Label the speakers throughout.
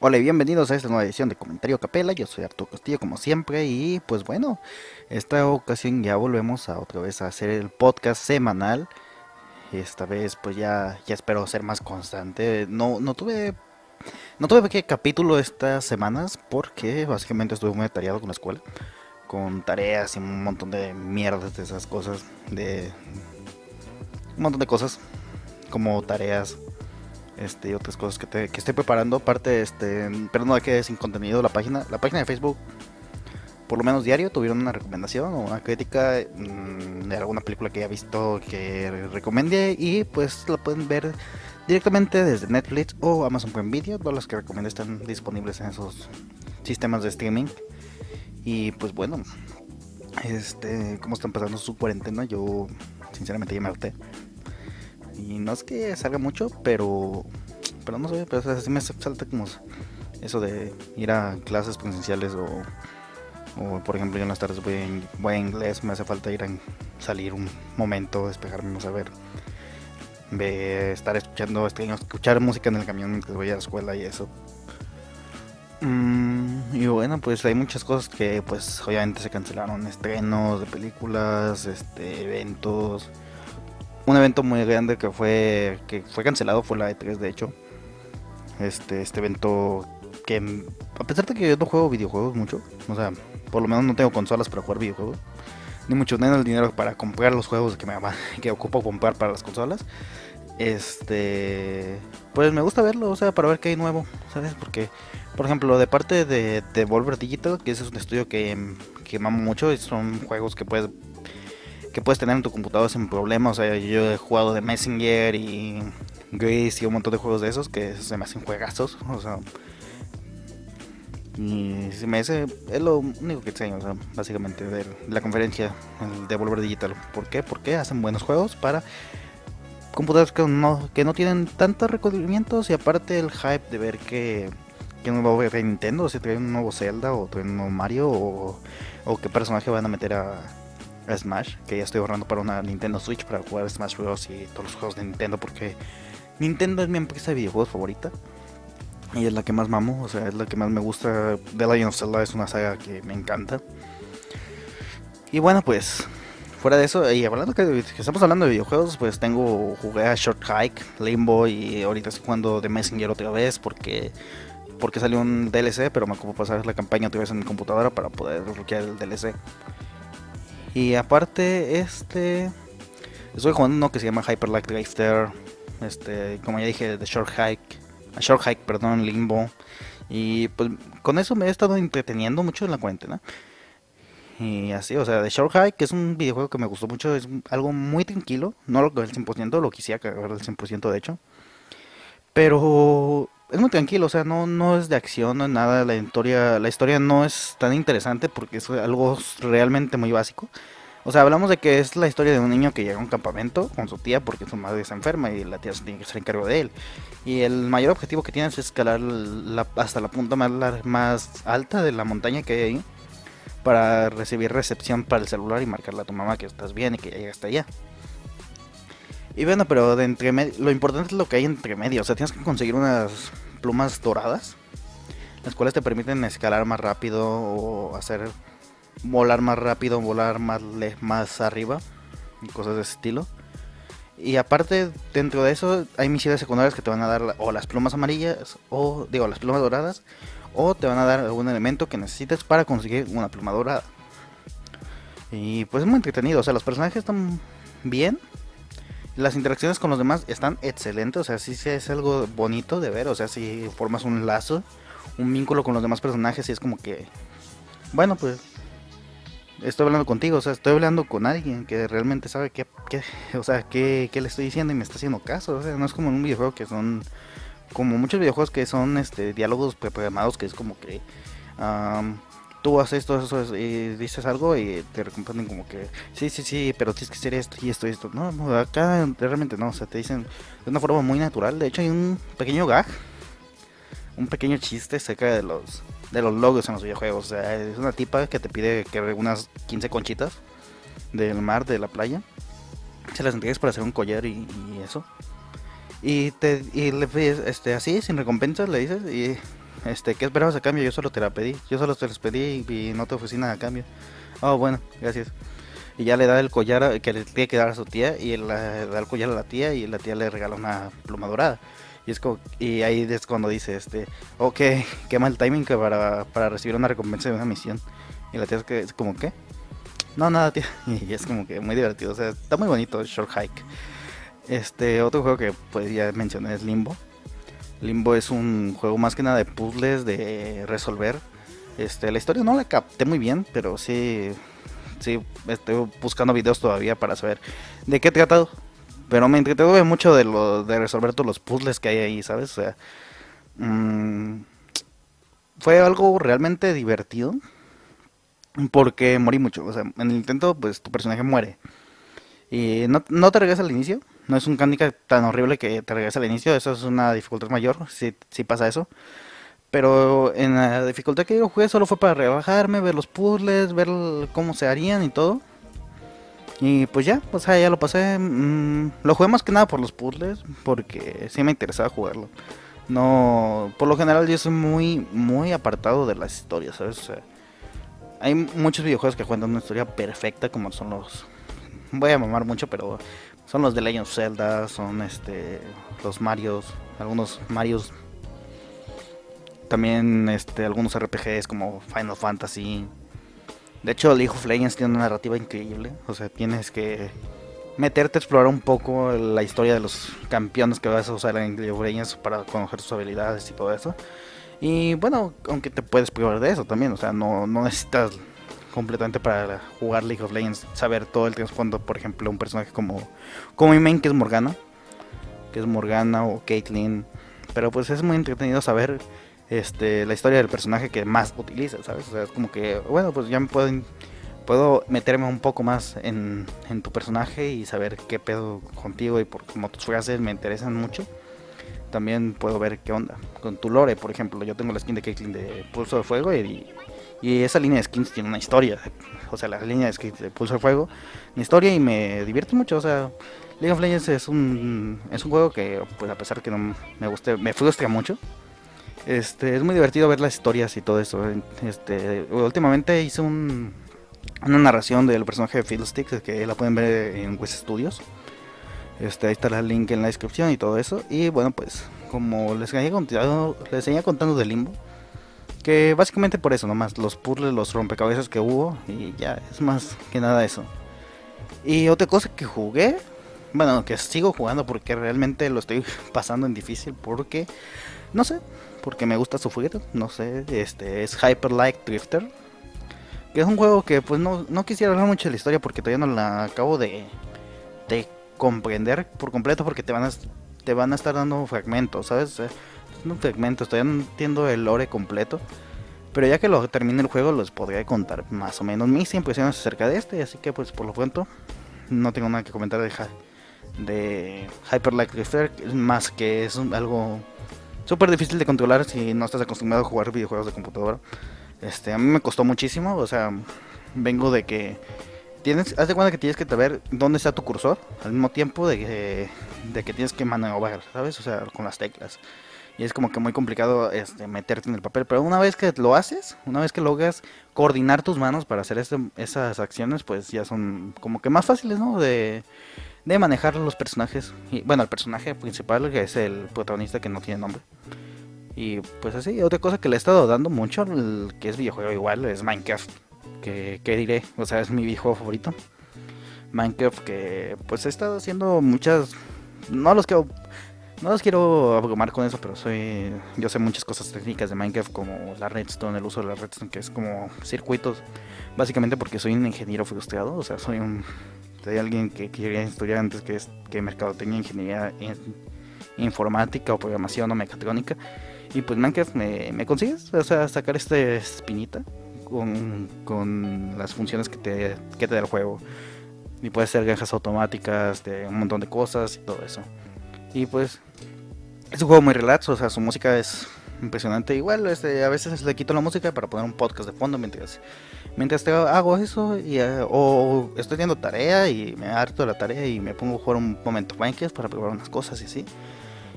Speaker 1: Hola y bienvenidos a esta nueva edición de Comentario Capela. Yo soy Arturo Castillo como siempre y pues bueno, esta ocasión ya volvemos a otra vez a hacer el podcast semanal. Esta vez pues ya, ya espero ser más constante. No, no tuve no tuve que capítulo estas semanas porque básicamente estuve muy atareado con la escuela. Con tareas y un montón de mierdas de esas cosas. De un montón de cosas como tareas este, y otras cosas que, te, estoy preparando. Aparte, este, pero no que sin contenido la página. La página de Facebook, por lo menos diario, tuvieron una recomendación o una crítica mmm, de alguna película que haya visto que recomendé. Y pues la pueden ver directamente desde Netflix o Amazon Prime Video. Todas las que recomendé están disponibles en esos sistemas de streaming. Y pues bueno, este, como están pasando su cuarentena, yo sinceramente ya me harté. Y no es que salga mucho, pero. Pero no sé, pero así me salta como eso de ir a clases presenciales o. Por ejemplo, yo en las tardes voy, en, voy inglés, me hace falta ir a salir un momento, despejarme, no saber. Ver, estar escuchando, escuchar música en el camión mientras voy a la escuela y eso. Mm, y bueno, pues hay muchas cosas que pues obviamente se cancelaron, estrenos de películas, este, eventos un evento muy grande que fue que fue cancelado fue la E3 de hecho. Este este evento que a pesar de que yo no juego videojuegos mucho, o sea, por lo menos no tengo consolas para jugar videojuegos, ni mucho menos el dinero para comprar los juegos que me que ocupo comprar para las consolas. Este, pues me gusta verlo, o sea, para ver qué hay nuevo, ¿sabes? Porque por ejemplo, de parte de Devolver Digital, que ese es un estudio que que mamo mucho, son juegos que puedes que puedes tener en tu computador sin problema. O sea, yo he jugado de Messenger y Grace y un montón de juegos de esos que se me hacen juegazos. O sea, y se me hace, es lo único que enseño, o sea, básicamente de la conferencia, el Devolver Digital. ¿Por qué? Porque hacen buenos juegos para computadores que no, que no tienen tantos recubrimientos y aparte el hype de ver que, que no va a ver Nintendo, si trae un nuevo Zelda o trae un nuevo Mario o, o qué personaje van a meter a, Smash, que ya estoy ahorrando para una Nintendo Switch para jugar Smash Bros. y todos los juegos de Nintendo, porque Nintendo es mi empresa de videojuegos favorita. Y es la que más mamo, o sea, es la que más me gusta. The Legend of Zelda es una saga que me encanta. Y bueno, pues, fuera de eso, y hablando que, estamos hablando de videojuegos, pues tengo, jugué a Short Hike, Limbo, y ahorita estoy jugando The Messenger otra vez, porque porque salió un DLC, pero me ocupo pasar la campaña otra vez en mi computadora para poder desbloquear el DLC. Y aparte, este. Estoy jugando uno que se llama Hyper Light Drifter. Este, como ya dije, The Short Hike. A Short Hike, perdón, Limbo. Y pues con eso me he estado entreteniendo mucho en la cuarentena. Y así, o sea, The Short Hike es un videojuego que me gustó mucho. Es algo muy tranquilo. No lo del 100%, lo quisiera cargar del 100% de hecho. Pero es muy tranquilo, o sea, no, no es de acción, no es nada, la historia, la historia no es tan interesante porque es algo realmente muy básico. O sea, hablamos de que es la historia de un niño que llega a un campamento con su tía porque su madre está enferma y la tía se tiene que hacer encargo de él. Y el mayor objetivo que tiene es escalar hasta la punta más, más alta de la montaña que hay ahí para recibir recepción para el celular y marcarle a tu mamá que estás bien y que ya llegaste allá. Y bueno, pero de entre lo importante es lo que hay entre medio. O sea, tienes que conseguir unas plumas doradas, las cuales te permiten escalar más rápido o hacer volar más rápido, volar más, más arriba y cosas de ese estilo. Y aparte, dentro de eso, hay misiones secundarias que te van a dar o las plumas amarillas, o digo, las plumas doradas, o te van a dar algún elemento que necesites para conseguir una pluma dorada. Y pues es muy entretenido, o sea, los personajes están bien, las interacciones con los demás están excelentes, o sea, sí, es algo bonito de ver, o sea, si formas un lazo, un vínculo con los demás personajes y es como que, bueno, pues estoy hablando contigo, o sea, estoy hablando con alguien que realmente sabe qué, qué o sea, qué, qué, le estoy diciendo y me está haciendo caso, o sea, no es como en un videojuego que son, como muchos videojuegos que son, este, diálogos programados que es como que, tú haces esto, eso, y dices algo y te recompensan como que, sí, sí, sí, pero tienes que hacer esto y esto y esto. No, no, acá realmente no, o sea, te dicen de una forma muy natural. De hecho, hay un pequeño gag, un pequeño chiste cerca de los, de los logos en los videojuegos. O sea, es una tipa que te pide que unas 15 conchitas del mar, de la playa. Se las entregues para hacer un collar y, y eso. Y te y le este así sin recompensa le dices y este, ¿qué esperabas a cambio? Yo solo te la pedí, yo solo te los pedí y, no te ofrecí nada a cambio. Oh, bueno, gracias. Y ya le da el collar que le tiene que dar a su tía y le da el collar a la tía y la tía le regala una pluma dorada. Y es como, y ahí es cuando dice, este, ok, qué mal timing que para, para recibir una recompensa de una misión. Y la tía es, que, es como, ¿qué? No, nada, tía. Y es como que muy divertido, o sea, está muy bonito Short Hike. Este, otro juego que pues ya mencioné es Limbo. Limbo es un juego más que nada de puzzles, de resolver. Este, la historia no la capté muy bien, pero sí, sí, estoy buscando videos todavía para saber de qué he tratado. Pero me entretuve mucho de, lo, de resolver todos los puzzles que hay ahí, ¿sabes? O sea, mmm, fue algo realmente divertido. Porque morí mucho. O sea, en el intento, pues tu personaje muere. Y no, no te regresa al inicio. No es un handicap tan horrible que te regresa al inicio. Eso es una dificultad mayor. Si, si pasa eso. Pero en la dificultad que yo jugué solo fue para relajarme, ver los puzzles, ver cómo se harían y todo. Y pues ya, pues ya lo pasé. Mm, lo jugué más que nada por los puzzles, porque sí me interesaba jugarlo. No, por lo general yo soy muy, muy apartado de las historias, ¿sabes? hay muchos videojuegos que cuentan una historia perfecta, como son los. Voy a mamar mucho, pero son los de Legend of Zelda, son este los Marios, algunos Marios. También este algunos RPGs como Final Fantasy. De hecho, League of Legends tiene una narrativa increíble. O sea, tienes que meterte a explorar un poco la historia de los campeones que vas a usar en League of Legends para conocer sus habilidades y todo eso. Y bueno, aunque te puedes probar de eso también. O sea, no, no necesitas completamente para jugar League of Legends saber todo el trasfondo. Por ejemplo, un personaje como, como mi main que es Morgana. Que es Morgana o Caitlyn. Pero pues es muy entretenido saber este, la historia del personaje que más utiliza, ¿sabes? O sea, es como que, bueno, pues ya me puedo, puedo meterme un poco más en, en tu personaje y saber qué pedo contigo y por como tus frases me interesan mucho. También puedo ver qué onda con tu lore, por ejemplo. Yo tengo la skin de Caitlyn de Pulso de Fuego y, y esa línea de skins tiene una historia. O sea, la línea de skins de Pulso de Fuego, una historia y me divierte mucho. O sea, League of Legends es un, es un juego que, pues a pesar que no me guste, me frustra mucho este, es muy divertido ver las historias y todo eso. Este, últimamente hice un, una narración del personaje de Fiddlesticks que la pueden ver en West Studios. Este, ahí está el link en la descripción y todo eso. Y bueno, pues como les les venía contando de Limbo, que básicamente por eso nomás, los puzzles, los rompecabezas que hubo y ya, es más que nada eso. Y otra cosa que jugué, bueno, que sigo jugando porque realmente lo estoy pasando en difícil porque, no sé, porque me gusta su juguete, no sé, este es Hyper Light Drifter, que es un juego que pues no, no quisiera hablar mucho de la historia porque todavía no la acabo de, de comprender por completo porque te van a, te van a estar dando fragmentos, ¿sabes? Un fragmentos, todavía no entiendo el lore completo. Pero ya que lo termine el juego, les podré contar más o menos mis impresiones acerca de este. Así que, pues, por lo pronto, no tengo nada que comentar de, de Hyper Light Drifter. Más que es algo súper difícil de controlar si no estás acostumbrado a jugar videojuegos de computadora. Este, a mí me costó muchísimo, o sea, vengo de que tienes, haz de cuenta que tienes que saber dónde está tu cursor al mismo tiempo de que, de que tienes que maniobrar, ¿sabes? O sea, con las teclas. Y es como que muy complicado este, meterte en el papel. Pero una vez que lo haces, una vez que logras coordinar tus manos para hacer este, esas acciones, pues ya son como que más fáciles, ¿no? De, manejar los personajes. Bueno, el personaje principal, que es el protagonista que no tiene nombre. Y pues así, otra cosa que le he estado dando mucho, que es videojuego igual, es Minecraft. Que, diré, o sea, es mi videojuego favorito. Minecraft que pues he estado haciendo muchas... No los quiero... No los quiero abrumar con eso, pero soy yo sé muchas cosas técnicas de Minecraft como la redstone, el uso de la redstone, que es como circuitos, básicamente porque soy un ingeniero frustrado, o sea, soy un hay alguien que quería estudiar antes que, es, que mercadotecnia, ingeniería informática o programación o mecatrónica. Y pues Minecraft me, me consigues, o sea, sacar esta espinita con, con las funciones que te, que te da el juego. Y puede ser granjas automáticas, de un montón de cosas y todo eso. Y pues es un juego muy relax, o sea, su música es impresionante. Igual este, a veces le quito la música para poner un podcast de fondo mientras mientras te hago eso y, eh, o estoy haciendo tarea y me harto de la tarea y me pongo a jugar un momento Minecraft para probar unas cosas y así.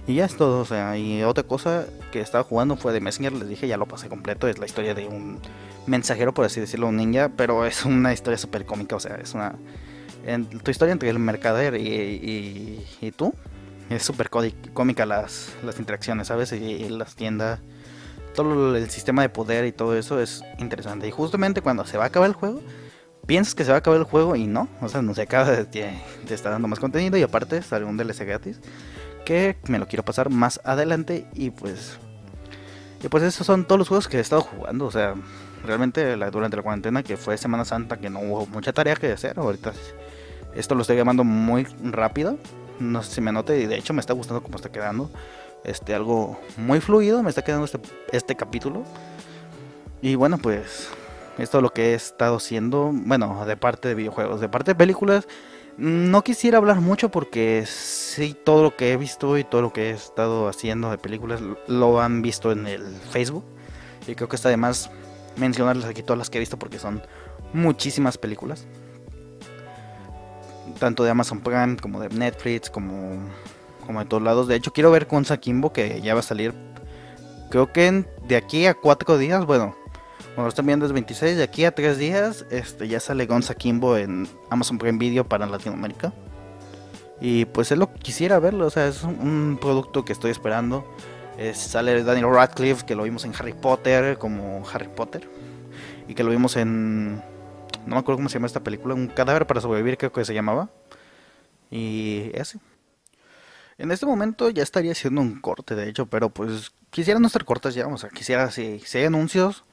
Speaker 1: Y ya es todo, o sea, y otra cosa que estaba jugando fue de Messenger, les dije, ya lo pasé completo, es la historia de un mensajero, por así decirlo, un ninja, pero es una historia súper cómica, o sea, es una... En, tu historia entre el mercader y, y, tú, es súper cómica las, las interacciones, ¿sabes? Y, las tiendas, todo el sistema de poder y todo eso es interesante. Y justamente cuando se va a acabar el juego, piensas que se va a acabar el juego y no, o sea, no se acaba, te, te está dando más contenido y aparte sale un DLC gratis que me lo quiero pasar más adelante y pues y pues esos son todos los juegos que he estado jugando, o sea, realmente la, durante la cuarentena que fue Semana Santa que no hubo mucha tarea que hacer, ahorita esto lo estoy llamando muy rápido, no sé si me note y de hecho me está gustando cómo está quedando, este algo muy fluido, me está quedando este, este capítulo y bueno pues esto es lo que he estado haciendo, bueno, de parte de videojuegos, de parte de películas no quisiera hablar mucho porque sí, todo lo que he visto y todo lo que he estado haciendo de películas lo han visto en el Facebook. Y creo que está de más mencionarles aquí todas las que he visto porque son muchísimas películas. Tanto de Amazon Prime como de Netflix, como, como de todos lados. De hecho, quiero ver con Kimbo que ya va a salir. Creo que de aquí a cuatro días, bueno, bueno, están viendo es 26, de aquí a 3 días este, ya sale Gonza Kimbo en Amazon Prime Video para Latinoamérica. Y pues es lo que quisiera verlo, o sea, es un producto que estoy esperando. sale Daniel Radcliffe, que lo vimos en Harry Potter, como Harry Potter. Y que lo vimos en... No me acuerdo cómo se llama esta película, Un cadáver para sobrevivir creo que se llamaba. Y ese. En este momento ya estaría haciendo un corte, de hecho, pero pues quisiera no estar cortas ya, o sea, quisiera si, si hay anuncios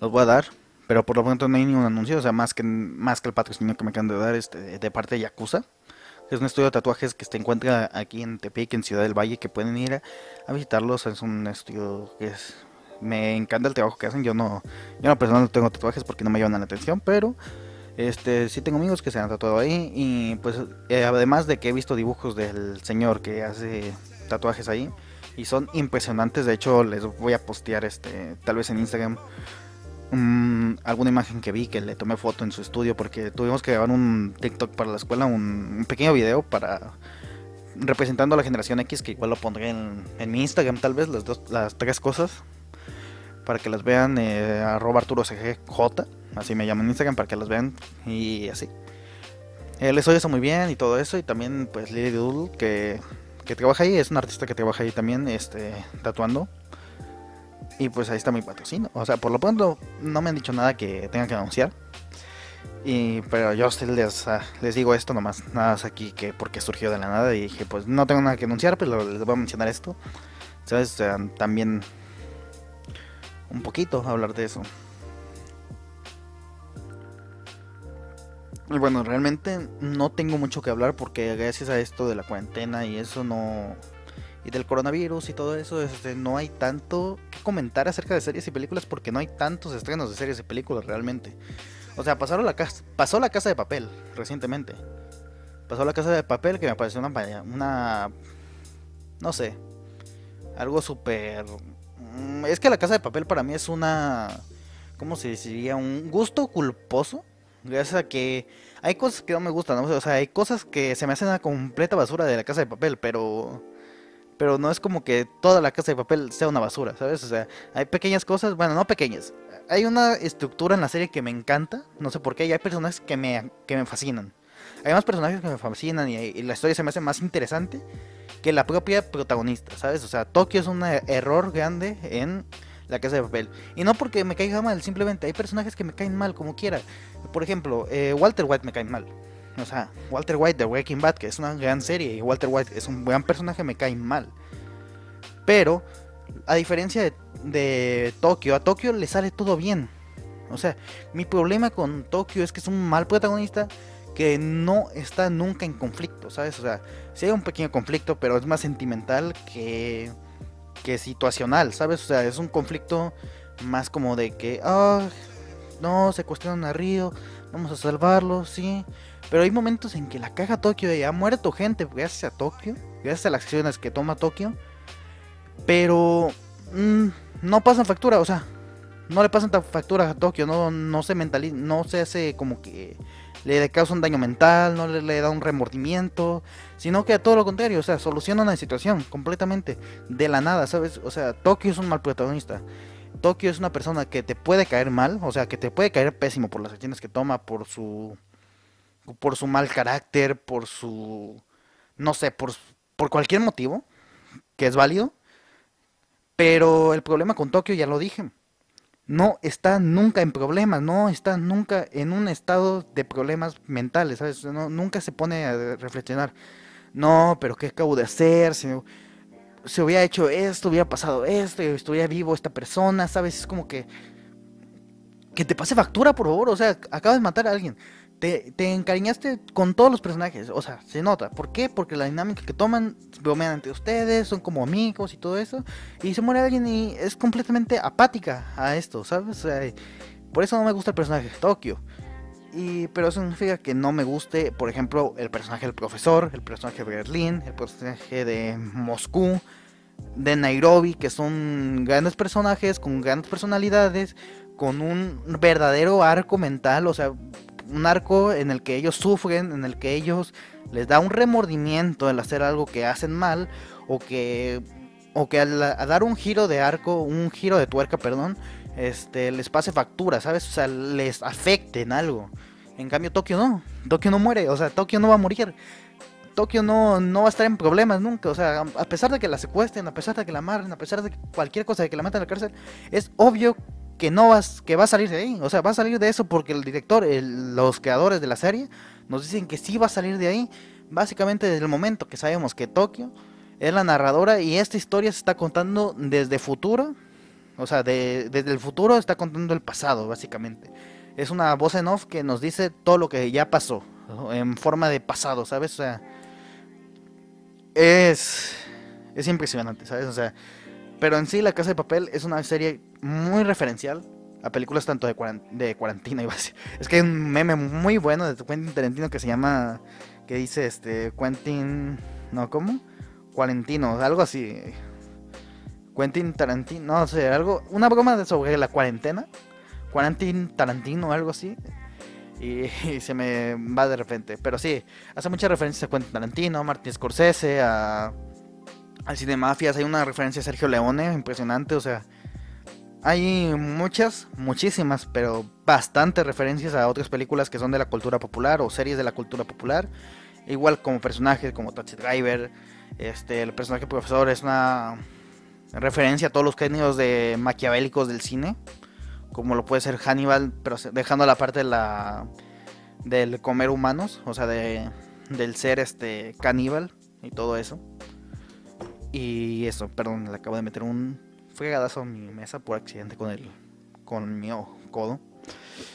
Speaker 1: los voy a dar, pero por lo pronto no hay ningún anuncio, o sea, más que, más que el patrocinio que me acaban de dar este, de parte de Yakuza. Es un estudio de tatuajes que se encuentra aquí en Tepic, en Ciudad del Valle, que pueden ir a, visitarlos. Es un estudio que es... Me encanta el trabajo que hacen. Yo no, yo no personalmente tengo tatuajes porque no me llaman la atención, pero este sí tengo amigos que se han tatuado ahí. Y pues eh, además de que he visto dibujos del señor que hace tatuajes ahí. Y son impresionantes. De hecho, les voy a postear este, tal vez en Instagram alguna imagen que vi que le tomé foto en su estudio porque tuvimos que grabar un TikTok para la escuela, un, pequeño video para representando a la generación X que igual lo pondré en, mi Instagram tal vez las dos, las tres cosas para que las vean eh, arroba Arturo CGJ así me llaman en Instagram para que las vean y así eh, les oye eso muy bien y todo eso y también pues Lily Doodle que, que trabaja ahí es un artista que trabaja ahí también este tatuando y pues ahí está mi patrocinio. O sea, por lo pronto no me han dicho nada que tenga que anunciar. Y, pero yo les, ah, les digo esto nomás, nada más aquí que porque surgió de la nada y dije, pues no tengo nada que anunciar, pero les voy a mencionar esto. ¿Sabes? también un poquito hablar de eso. Y bueno, realmente no tengo mucho que hablar porque gracias a esto de la cuarentena y eso no y del coronavirus y todo eso, este, no hay tanto que comentar acerca de series y películas porque no hay tantos estrenos de series y películas realmente. O sea, pasaron la casa, pasó la casa de papel recientemente. Pasó la casa de papel que me pareció una, una no sé, algo súper... Mm, es que la casa de papel para mí es una, ¿cómo se diría? Un gusto culposo. Gracias a que hay cosas que no me gustan, ¿no? o sea, hay cosas que se me hacen una completa basura de la casa de papel, pero pero no es como que toda la casa de papel sea una basura, ¿sabes? O sea, hay pequeñas cosas, bueno, no pequeñas. Hay una estructura en la serie que me encanta, no sé por qué, y hay personajes que me, que me fascinan. Hay más personajes que me fascinan y, la historia se me hace más interesante que la propia protagonista, ¿sabes? O sea, Tokio es un error grande en la casa de papel. Y no porque me caiga mal, simplemente hay personajes que me caen mal como quiera. Por ejemplo, eh, Walter White me cae mal. O sea, Walter White de Breaking Bad, que es una gran serie, y Walter White es un buen personaje, me cae mal. Pero, a diferencia de, de Tokio, a Tokio le sale todo bien. O sea, mi problema con Tokio es que es un mal protagonista que no está nunca en conflicto, ¿sabes? O sea, sí hay un pequeño conflicto, pero es más sentimental que, que situacional, ¿sabes? O sea, es un conflicto más como de que, ah, no, se cuestionan a Río, vamos a salvarlo, sí. Pero hay momentos en que la caja Tokio y ha muerto gente gracias a Tokio, gracias a las acciones que toma Tokio. Pero mm, no pasan factura, o sea, no le pasan factura a Tokio, no, no se mentaliza, no se hace como que le causa un daño mental, no le, da un remordimiento, sino que a todo lo contrario, o sea, soluciona una situación completamente de la nada, ¿sabes? O sea, Tokio es un mal protagonista. Tokio es una persona que te puede caer mal, o sea, que te puede caer pésimo por las acciones que toma, por su por su mal carácter, por su no sé, por por cualquier motivo que es válido. Pero el problema con Tokio ya lo dije. No está nunca en problemas, no está nunca en un estado de problemas mentales, ¿sabes? No, nunca se pone a reflexionar. No, pero ¿qué acabo de hacer? Si, se hubiera hecho esto, hubiera pasado esto, estuviera vivo esta persona, ¿sabes? Es como que... Que te pase factura, por favor. O sea, acabas de matar a alguien. Te, te, encariñaste con todos los personajes, o sea, se nota. ¿Por qué? Porque la dinámica que toman, bromean ante ustedes, son como amigos y todo eso. Y se muere alguien y es completamente apática a esto, ¿sabes? Por eso no me gusta el personaje de Tokio. Y, pero eso significa que no me guste, por ejemplo, el personaje del profesor, el personaje de Berlín, el personaje de Moscú, de Nairobi, que son grandes personajes con grandes personalidades, con un verdadero arco mental, o sea, un arco en el que ellos sufren, en el que ellos les da un remordimiento el hacer algo que hacen mal, o que, o que al, dar un giro de arco, un giro de tuerca, perdón, este, les pase factura, ¿sabes? O sea, les afecte en algo. En cambio, Tokio no. Tokio no muere, o sea, Tokio no va a morir. Tokio no, no va a estar en problemas nunca. O sea, a pesar de que la secuestren, a pesar de que la amarren, a pesar de cualquier cosa de que la metan en la cárcel, es obvio que no vas, que va a salir de ahí. O sea, va a salir de eso porque el director, los creadores de la serie, nos dicen que sí va a salir de ahí. Básicamente desde el momento que sabemos que Tokio es la narradora y esta historia se está contando desde futuro o sea, desde el futuro está contando el pasado, básicamente. Es una voz en off que nos dice todo lo que ya pasó, en forma de pasado, ¿sabes? O sea, es, es impresionante, ¿sabes? O sea, pero en sí La Casa de Papel es una serie muy referencial a películas tanto de, de cuarentena, iba a decir. Es que hay un meme muy bueno de Quentin Tarantino que se llama, que dice, este, Quentin, ¿no? ¿Cómo? Cuarentino, algo así. Quentin Tarantino, no sé, algo, una broma sobre la cuarentena, Quentin Tarantino, algo así, y, se me va de repente, pero sí, hace muchas referencias a Quentin Tarantino, Martin Scorsese, a, al cine mafias, hay una referencia a Sergio Leone, impresionante, o sea, hay muchas, muchísimas, pero bastantes referencias a otras películas que son de la cultura popular o series de la cultura popular, igual como personajes como Taxi Driver, este, el personaje profesor es una referencia a todos los genios de maquiavélicos del cine, como lo puede ser Hannibal, pero dejando la parte de la del comer humanos, o sea, de, del ser este caníbal y todo eso. Y eso, perdón, le acabo de meter un fregadazo a mi mesa por accidente con el con mi codo.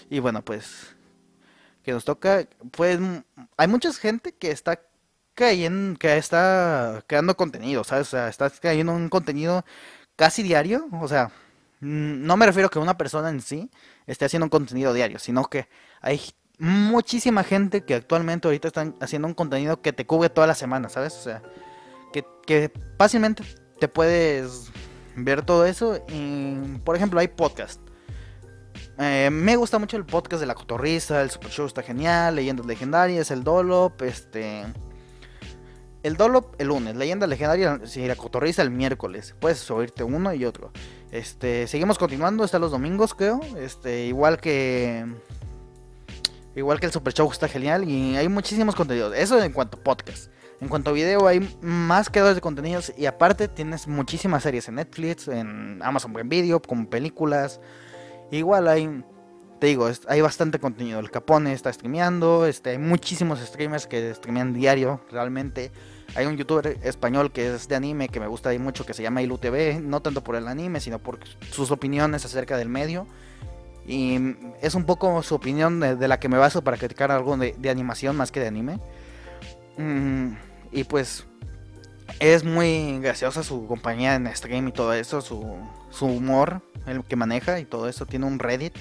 Speaker 1: Y bueno, pues que nos toca, pues hay mucha gente que está cayendo, que está creando contenido, ¿sabes? O sea, está cayendo un contenido casi diario, o sea, no me refiero a que una persona en sí esté haciendo un contenido diario, sino que hay muchísima gente que actualmente ahorita están haciendo un contenido que te cubre toda la semana, ¿sabes? O sea, que, fácilmente te puedes ver todo eso. Y, por ejemplo, hay podcast. Eh, me gusta mucho el podcast de La Cotorrisa, el Super Show está genial, Leyendas Legendarias, el Dolop, este... El Dolop el lunes, Leyenda Legendaria, si la cotorriza el miércoles. Puedes oírte uno y otro. Este, seguimos continuando, está los domingos, creo. Este, igual que. Igual que el Super Show está genial. Y hay muchísimos contenidos. Eso en cuanto a podcast. En cuanto a video, hay más creadores de contenidos. Y aparte, tienes muchísimas series en Netflix, en Amazon Prime Video, como películas. Igual hay te digo, hay bastante contenido. El Capone está streameando, este, hay muchísimos streamers que streamean diario, realmente. Hay un youtuber español que es de anime que me gusta ahí mucho, que se llama IluTV, no tanto por el anime, sino por sus opiniones acerca del medio. Y es un poco su opinión de, la que me baso para criticar algo de, animación más que de anime. Mm, y pues es muy graciosa su compañía en stream y todo eso, su, su humor, el que maneja y todo eso. Tiene un Reddit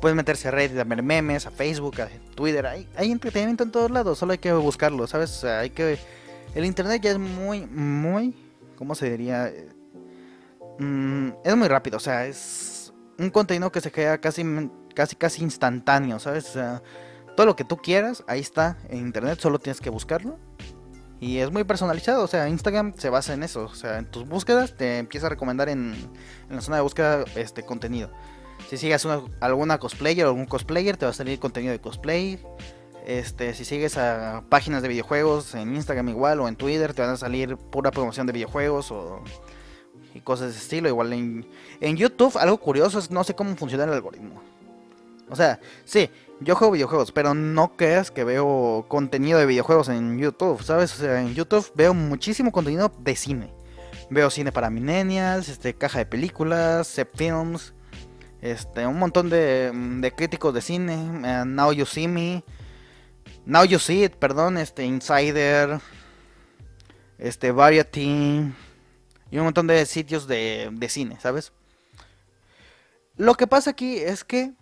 Speaker 1: Puedes meterse a Reddit, a ver memes, a Facebook, a Twitter. Hay, hay entretenimiento en todos lados, solo hay que buscarlo, ¿sabes? Hay que... El internet ya es muy, muy... ¿Cómo se diría? Mm, es muy rápido, o sea, es un contenido que se crea casi, casi, casi instantáneo, ¿sabes? Todo lo que tú quieras, ahí está en internet, solo tienes que buscarlo. Y es muy personalizado, o sea, Instagram se basa en eso, o sea, en tus búsquedas te empieza a recomendar en, la zona de búsqueda este contenido. Si sigues alguna cosplayer o algún cosplayer, te va a salir contenido de cosplay. Este, si sigues a páginas de videojuegos en Instagram igual o en Twitter, te van a salir pura promoción de videojuegos o y cosas de ese estilo. Igual en, en YouTube, algo curioso es no sé cómo funciona el algoritmo. O sea, sí, yo juego videojuegos, pero no creas que veo contenido de videojuegos en YouTube, ¿sabes? O sea, en YouTube veo muchísimo contenido de cine. Veo cine para millennials, este, caja de películas, Zep Films, este, un montón de, de críticos de cine, eh, Now You See Me, Now You See It, perdón, este, Insider, este, Variety, y un montón de sitios de, de cine, ¿sabes? Lo que pasa aquí es que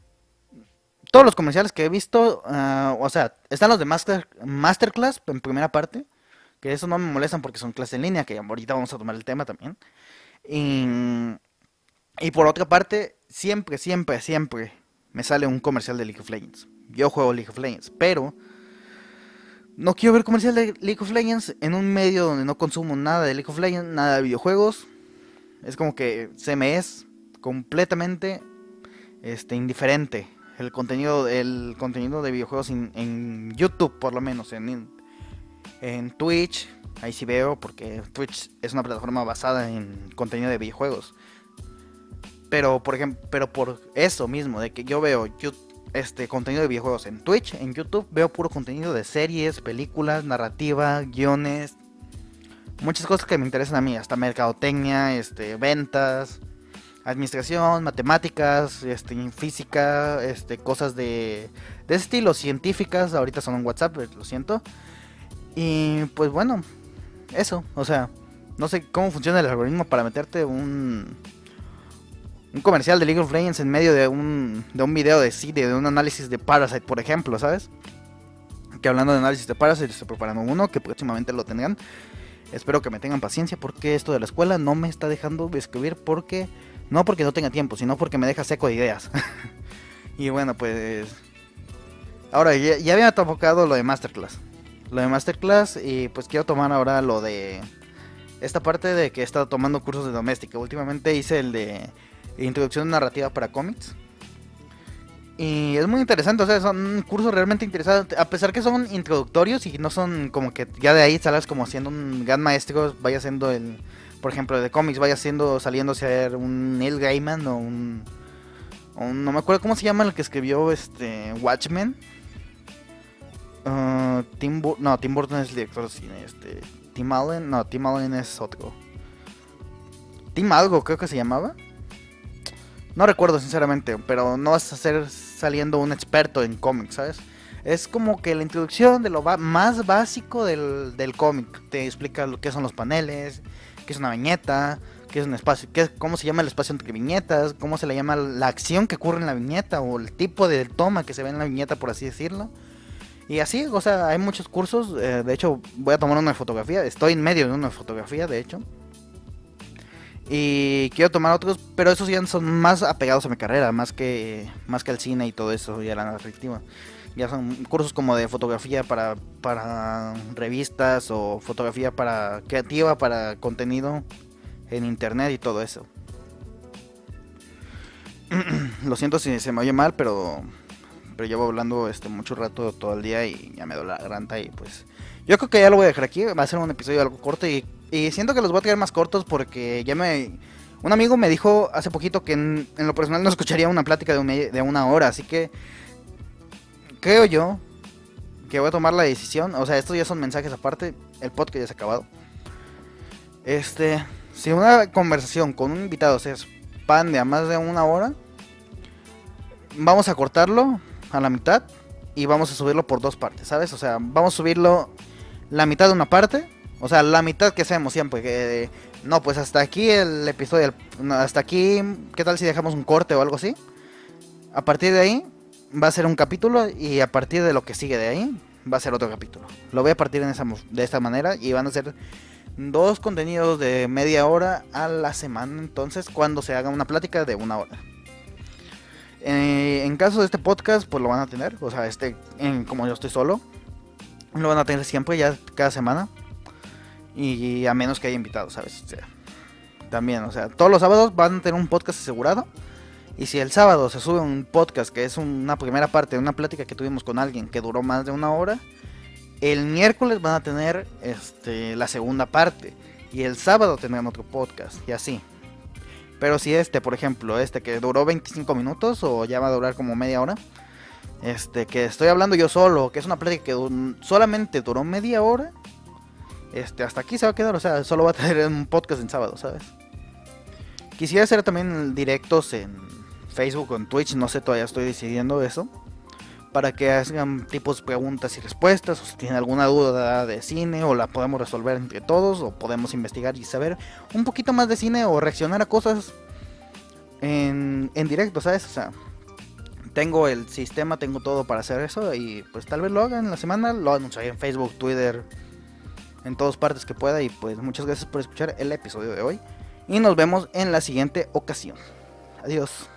Speaker 1: todos los comerciales que he visto, ah, o sea, están los de master, Masterclass en primera parte, que eso no me molestan porque son clases en línea, que ahorita vamos a tomar el tema también. Y, y por otra parte, siempre, siempre, siempre me sale un comercial de League of Legends. Yo juego League of Legends, pero no quiero ver comercial de League of Legends en un medio donde no consumo nada de League of Legends, nada de videojuegos. Es como que se me es completamente este, indiferente el contenido, el contenido de videojuegos en, YouTube, por lo menos, en, en Twitch. Ahí sí veo, porque Twitch es una plataforma basada en contenido de videojuegos. Pero por ejemplo, pero por eso mismo, de que yo veo este contenido de videojuegos en Twitch, en YouTube, veo puro contenido de series, películas, narrativa, guiones, muchas cosas que me interesan a mí, hasta mercadotecnia, este, ventas, administración, matemáticas, este, física, este, cosas de, de estilo, científicas, ahorita son en WhatsApp, eh, lo siento. Y pues bueno, eso, o sea, no sé cómo funciona el algoritmo para meterte un un comercial de League of Legends en medio de un de un video de cine, de un análisis de Parasite, por ejemplo, ¿sabes? Que hablando de análisis de Parasite, estoy preparando uno que próximamente lo tendrán. Espero que me tengan paciencia porque esto de la escuela no me está dejando escribir porque no porque no tenga tiempo, sino porque me deja seco de ideas. y bueno, pues. Ahora, ya, había tocado lo de Masterclass. Lo de Masterclass, y pues quiero tomar ahora lo de. Esta parte de que he estado tomando cursos de doméstica. Últimamente hice el de Introducción narrativa para cómics. Y es muy interesante, o sea, son cursos realmente interesantes. A pesar que son introductorios y no son como que ya de ahí salas como siendo un gran maestro, vaya siendo el por ejemplo, de cómics vaya siendo saliendo a ser un Neil Gaiman o un, no me acuerdo cómo se llama el que escribió este Watchmen. Uh, Tim no, Tim Burton es el director de cine, este Tim Allen, no, Tim Allen es otro. Tim algo creo que se llamaba. No recuerdo sinceramente, pero no vas a ser saliendo un experto en cómics, ¿sabes? Es como que la introducción de lo más básico del, del cómic. Te explica lo que son los paneles, qué es una viñeta, qué es un espacio, qué, cómo se llama el espacio entre viñetas, cómo se le llama la acción que ocurre en la viñeta o el tipo de toma que se ve en la viñeta, por así decirlo. Y así, o sea, hay muchos cursos. Eh, de hecho, voy a tomar una fotografía. Estoy en medio de una fotografía, de hecho. Y quiero tomar otros, pero esos ya son más apegados a mi carrera, más que más que al cine y todo eso y a la narrativa. Ya son cursos como de fotografía para, para revistas o fotografía para creativa, para contenido en internet y todo eso. Lo siento si se me oye mal, pero pero llevo hablando este mucho rato todo el día y ya me doy la garganta y pues yo creo que ya lo voy a dejar aquí, va a ser un episodio algo corto y, y siento que los voy a traer más cortos porque ya me un amigo me dijo hace poquito que en, lo personal no escucharía una plática de una hora, así que creo yo que voy a tomar la decisión. O sea, estos ya son mensajes aparte. El podcast ya se ha acabado. Este, si una conversación con un invitado se expande a más de una hora, vamos a cortarlo a la mitad y vamos a subirlo por dos partes, ¿sabes? O sea, vamos a subirlo la mitad de una parte, o sea, la mitad que hacemos siempre. Que, no, pues hasta aquí el episodio, hasta aquí, ¿qué tal si dejamos un corte o algo así? A partir de ahí, va a ser un capítulo y a partir de lo que sigue de ahí va a ser otro capítulo. Lo voy a partir de esta manera y van a ser dos contenidos de media hora a la semana entonces cuando se haga una plática de una hora. Eh, en caso de este podcast, pues lo van a tener. O sea, este, en, como yo estoy solo, lo van a tener siempre, ya cada semana. Y a menos que haya invitados, ¿sabes? También, o sea, todos los sábados van a tener un podcast asegurado. Y si el sábado se sube un podcast que es una primera parte de una plática que tuvimos con alguien que duró más de una hora, el miércoles van a tener este, la segunda parte. Y el sábado tendrán otro podcast. Y así. Pero si este, por ejemplo, este que duró 25 minutos o ya va a durar como media hora. Este, que estoy hablando yo solo, que es una plática que solamente duró media hora. Este, hasta aquí se va a quedar, o sea, solo va a tener un podcast en sábado, ¿sabes? Quisiera hacer también directos en Facebook o en Twitch, no sé, todavía estoy decidiendo eso. Para que hagan tipos preguntas y respuestas, o si tienen alguna duda de cine, o la podemos resolver entre todos, o podemos investigar y saber un poquito más de cine, o reaccionar a cosas en, en directo, ¿sabes? O sea, tengo el sistema, tengo todo para hacer eso, y pues tal vez lo hagan en la semana, lo anunciaré en Facebook, Twitter, en todas partes que pueda, y pues muchas gracias por escuchar el episodio de hoy y nos vemos en la siguiente ocasión. Adiós.